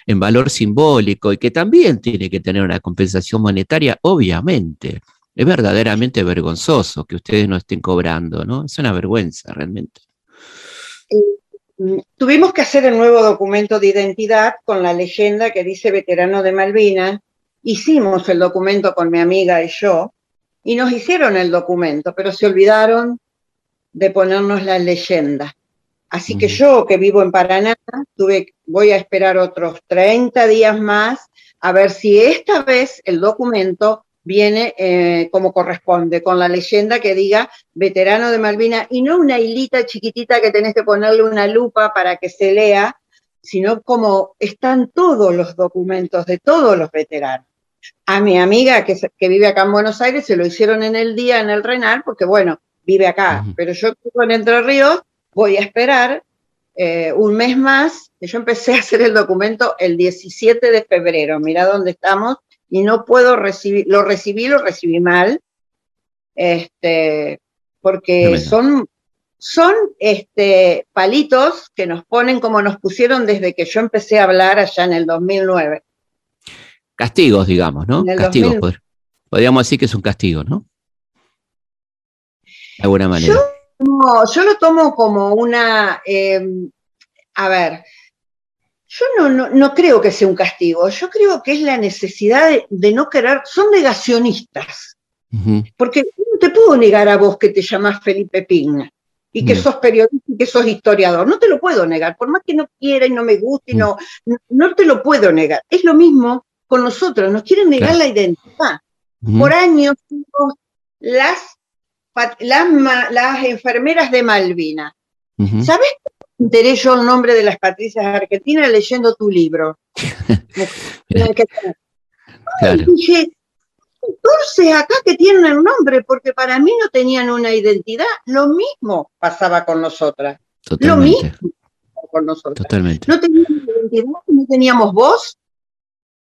en valor simbólico y que también tiene que tener una compensación monetaria, obviamente. Es verdaderamente vergonzoso que ustedes no estén cobrando, ¿no? Es una vergüenza realmente. Mm, Tuvimos que hacer el nuevo documento de identidad con la leyenda que dice veterano de Malvinas. Hicimos el documento con mi amiga y yo y nos hicieron el documento, pero se olvidaron de ponernos la leyenda. Así que yo, que vivo en Paraná, tuve, voy a esperar otros 30 días más a ver si esta vez el documento viene eh, como corresponde, con la leyenda que diga veterano de Malvinas y no una hilita chiquitita que tenés que ponerle una lupa para que se lea, sino como están todos los documentos de todos los veteranos. A mi amiga que, vive acá en Buenos Aires se lo hicieron en el día en el Renal, porque bueno, vive acá, pero yo en Entre Ríos, voy a esperar eh, un mes más, yo empecé a hacer el documento el 17 de febrero, mira dónde estamos, y no puedo recibir, lo recibí, lo recibí mal, este, porque son, son este, palitos que nos ponen como nos pusieron desde que yo empecé a hablar allá en el 2009. Castigos, digamos, ¿no? Castigos, 2000. pod- podríamos decir que es un castigo, ¿no? De alguna manera. No, yo lo tomo como una, eh, a ver, yo no, no, no creo que sea un castigo, yo creo que es la necesidad de, de no querer, son negacionistas, Ujú. porque yo no te puedo negar a vos que te llamás Felipe Pigna y que sos periodista y que sos historiador, no te lo puedo negar, por más que no quiera y no me guste, no, no, te lo puedo negar. Es lo mismo con nosotros, nos quieren negar Claro. la identidad. Por años las, las, las enfermeras de Malvina. ¿Sabes enteré yo el nombre de las Patricias Argentinas leyendo tu libro? Claro. Dije, entonces acá que tienen el nombre, porque para mí no tenían una identidad, lo mismo pasaba con nosotras, lo mismo pasaba con nosotras. Totalmente. No teníamos identidad, no teníamos voz,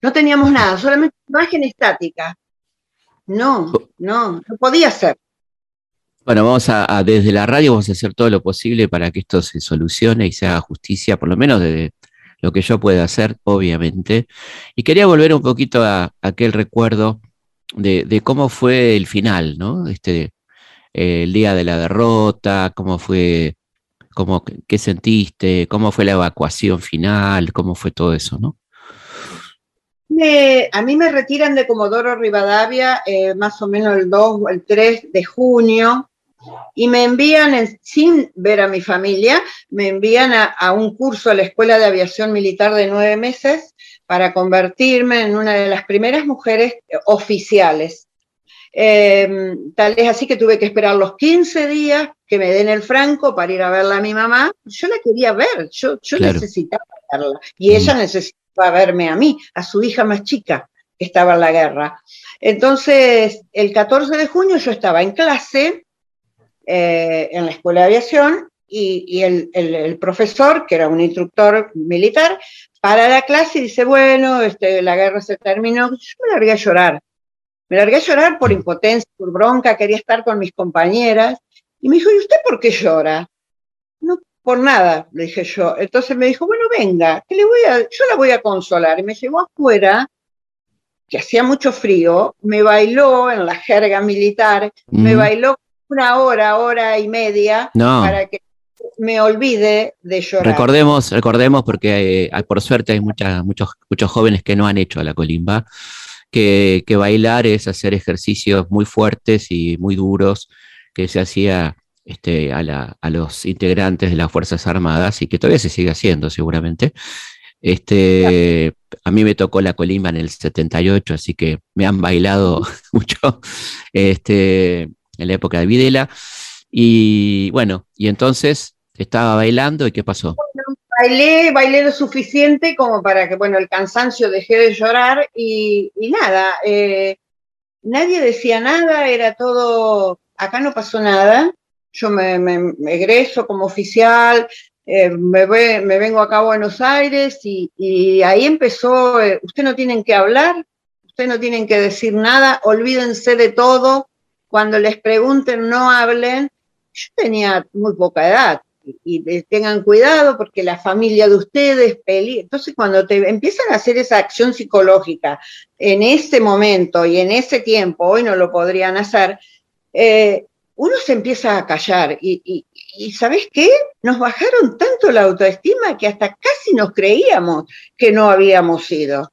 no teníamos nada, solamente imagen estática. No, no, no podía ser. Bueno, vamos a, desde la radio vamos a hacer todo lo posible para que esto se solucione y se haga justicia, por lo menos de lo que yo pueda hacer, obviamente. Y quería volver un poquito a, aquel recuerdo de, cómo fue el final, ¿no? Este, eh, el día de la derrota, cómo fue, cómo, qué sentiste, cómo fue la evacuación final, cómo fue todo eso, ¿no? A mí me retiran de Comodoro Rivadavia eh, más o menos el 2 o el 3 de junio y me envían, en- sin ver a mi familia, me envían a, a un curso a la Escuela de Aviación Militar de nueve meses para convertirme en una de las primeras mujeres oficiales. Eh, tal es así que tuve que esperar los 15 días que me den el franco para ir a verla a mi mamá. Yo la quería ver, yo, yo Claro. necesitaba verla y ella necesitaba verme a mí, a su hija más chica que estaba en la guerra. Entonces, el 14 de junio yo estaba en clase eh, en la escuela de aviación y, y el, el- el profesor, que era un instructor militar, para la clase y dice, bueno, este, la guerra se terminó. Yo me largué a llorar. Me largué a llorar por impotencia, por bronca, quería estar con mis compañeras. Y me dijo, ¿y usted por qué llora? No, por nada, le dije yo. Entonces me dijo, bueno, venga, que le voy a, yo la voy a consolar. Y me llevó afuera, que hacía mucho frío, me bailó en la jerga militar, me bailó una hora, hora y media, No. para que me olvide de llorar. Recordemos, recordemos, porque eh, hay- por suerte hay muchas, muchos, muchos jóvenes que no han hecho la colimba, que, que bailar es hacer ejercicios muy fuertes y muy duros que se hacía este, a, la- a los integrantes de las Fuerzas Armadas y que todavía se sigue haciendo seguramente. Este, a mí me tocó la colimba en el 78, así que me han bailado mucho este, en la época de Videla. Y bueno, y entonces estaba bailando y ¿qué pasó? bailé, bailé lo suficiente como para que, bueno, el cansancio dejé de llorar y, nada, eh, nadie decía nada, era todo, acá no pasó nada, yo me, egreso como oficial, eh, me, ve- me vengo acá a Buenos Aires y, ahí empezó, eh, ustedes no tienen que hablar, ustedes no tienen que decir nada, olvídense de todo, cuando les pregunten no hablen. Yo tenía muy poca edad, y, tengan cuidado porque la familia de ustedes entonces cuando te empiezan a hacer esa acción psicológica en ese momento y en ese tiempo hoy no lo podrían hacer eh, uno se empieza a callar y, y, y ¿sabes qué? Nos bajaron tanto la autoestima que hasta casi nos creíamos que no habíamos ido.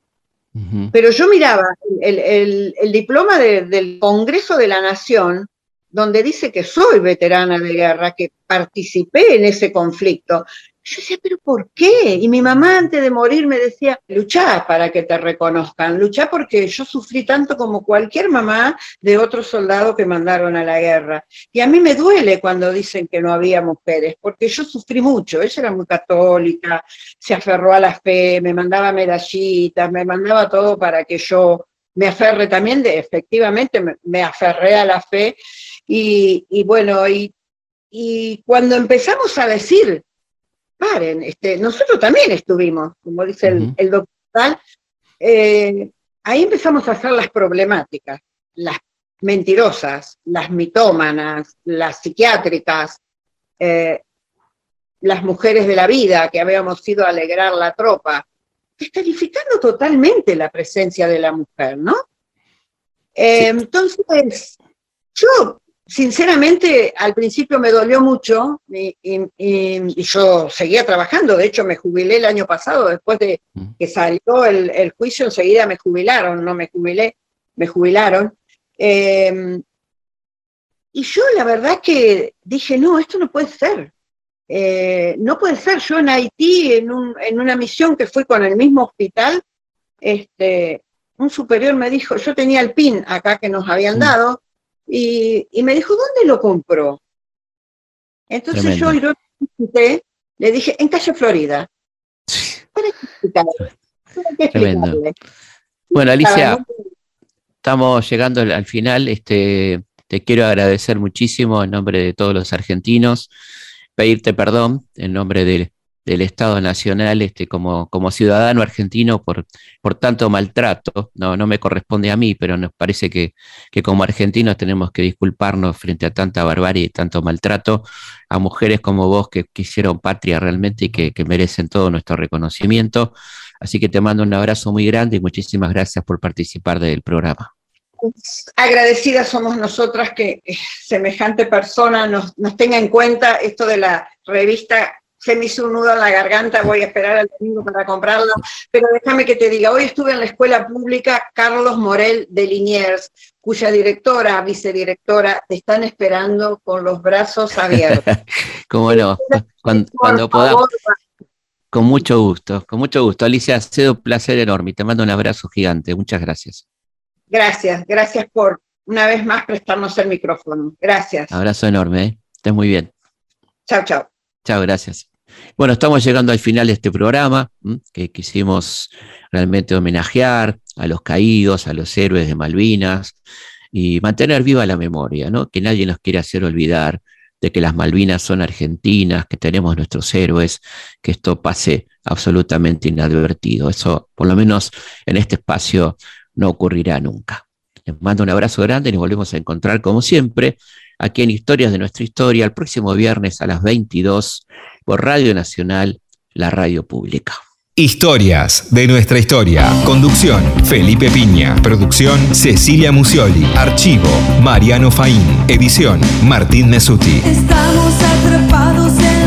Pero yo miraba el, el- diploma de- del Congreso de la Nación, donde dice que soy veterana de guerra, que participé en ese conflicto. Yo decía, ¿pero por qué? Y mi mamá antes de morir me decía, luchá para que te reconozcan, luchá porque yo sufrí tanto como cualquier mamá de otro soldado que mandaron a la guerra. Y a mí me duele cuando dicen que no había mujeres, porque yo sufrí mucho. Ella era muy católica, se aferró a la fe, me mandaba medallitas, me mandaba todo para que yo me aferre también, de, efectivamente me, me aferré a la fe. Y, y bueno, y, y cuando empezamos a decir, paren, este, nosotros también estuvimos, como dice el, el eh, ahí empezamos a hacer las problemáticas, las mentirosas, las mitómanas, las psiquiátricas, eh, las mujeres de la vida que habíamos ido a alegrar la tropa, descalificando totalmente la presencia de la mujer, ¿no? Eh, Entonces, yo sinceramente al principio me dolió mucho y, y- y yo seguía trabajando, de hecho me jubilé el año pasado, después de Mm. que salió el, el juicio enseguida me jubilaron, no me jubilé, me jubilaron. Eh, y yo la verdad que dije, no, esto no puede ser. Eh, no puede ser. Yo en Haití, en, un- en una misión que fui con el mismo hospital, este, un superior me dijo, yo tenía el PIN acá que nos habían Mm. dado, y, y me dijo, ¿dónde lo compró? Entonces Tremendo. yo le dije, en calle Florida. ¿Para Tremendo. Bueno, Alicia, estamos llegando al al final. Este, te quiero agradecer muchísimo en nombre de todos los argentinos, pedirte perdón en nombre del, del Estado Nacional, este, como, como ciudadano argentino, por, por tanto maltrato. No, no me corresponde a mí, pero nos parece que, que como argentinos tenemos que disculparnos frente a tanta barbarie y tanto maltrato a mujeres como vos que, que hicieron patria realmente y que, que merecen todo nuestro reconocimiento. Así que te mando un abrazo muy grande y muchísimas gracias por participar del programa. agradecidas somos nosotras que eh, semejante persona nos, nos tenga en cuenta esto de la revista. Se me hizo un nudo en la garganta, voy a esperar al domingo para comprarla, pero déjame que te diga, hoy estuve en la escuela pública Carlos Morel de Liniers, cuya directora, vicedirectora, te están esperando con los brazos abiertos. Cómo no, cuando, podamos, con mucho gusto, con mucho gusto. Alicia, ha sido un placer enorme y te mando un abrazo gigante. Muchas gracias. gracias, gracias por una vez más prestarnos el micrófono. Gracias. Abrazo enorme, ¿eh? estés muy bien. Chao, chao. Chao, gracias. Bueno, estamos llegando al final de este programa, que quisimos realmente homenajear a los caídos, a los héroes de Malvinas y mantener viva la memoria, ¿no? Que nadie nos quiere hacer olvidar de que las Malvinas son argentinas, que tenemos nuestros héroes, que esto pase absolutamente inadvertido. Eso, por lo menos en este espacio, no ocurrirá nunca. Les mando un abrazo grande y nos volvemos a encontrar, como siempre, aquí en Historias de nuestra historia, el próximo viernes a las 22 por Radio Nacional, la radio pública. Historias de nuestra historia. Conducción, Felipe Piña. Producción, Cecilia Musioli. Archivo, Mariano Faín. Edición, Martín Mesuti. Estamos atrapados en